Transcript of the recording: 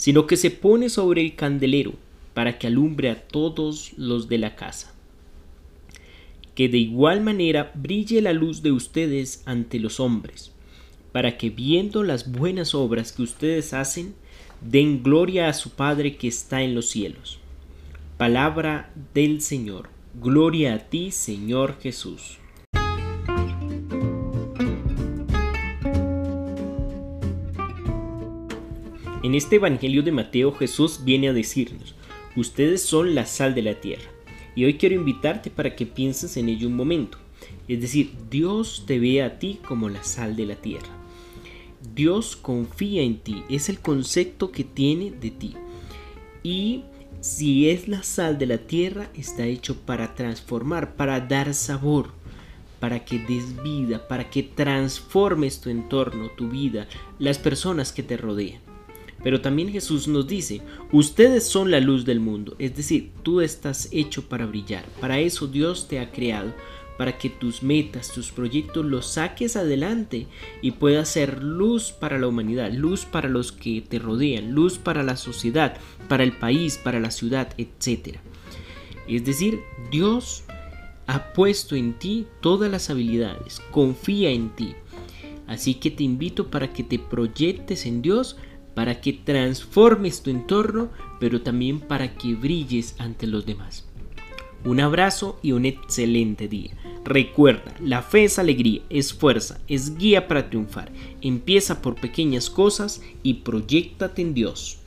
sino que se pone sobre el candelero para que alumbre a todos los de la casa que de igual manera brille la luz de ustedes ante los hombres, para que viendo las buenas obras que ustedes hacen, den gloria a su Padre que está en los cielos. Palabra del Señor. Gloria a ti, Señor Jesús. En este Evangelio de Mateo Jesús viene a decirnos, ustedes son la sal de la tierra. Y hoy quiero invitarte para que pienses en ello un momento. Es decir, Dios te ve a ti como la sal de la tierra. Dios confía en ti, es el concepto que tiene de ti. Y si es la sal de la tierra, está hecho para transformar, para dar sabor, para que des vida, para que transformes tu entorno, tu vida, las personas que te rodean. Pero también Jesús nos dice, ustedes son la luz del mundo, es decir, tú estás hecho para brillar, para eso Dios te ha creado, para que tus metas, tus proyectos los saques adelante y puedas ser luz para la humanidad, luz para los que te rodean, luz para la sociedad, para el país, para la ciudad, etc. Es decir, Dios ha puesto en ti todas las habilidades, confía en ti. Así que te invito para que te proyectes en Dios, para que transformes tu entorno, pero también para que brilles ante los demás. Un abrazo y un excelente día. Recuerda, la fe es alegría, es fuerza, es guía para triunfar. Empieza por pequeñas cosas y proyectate en Dios.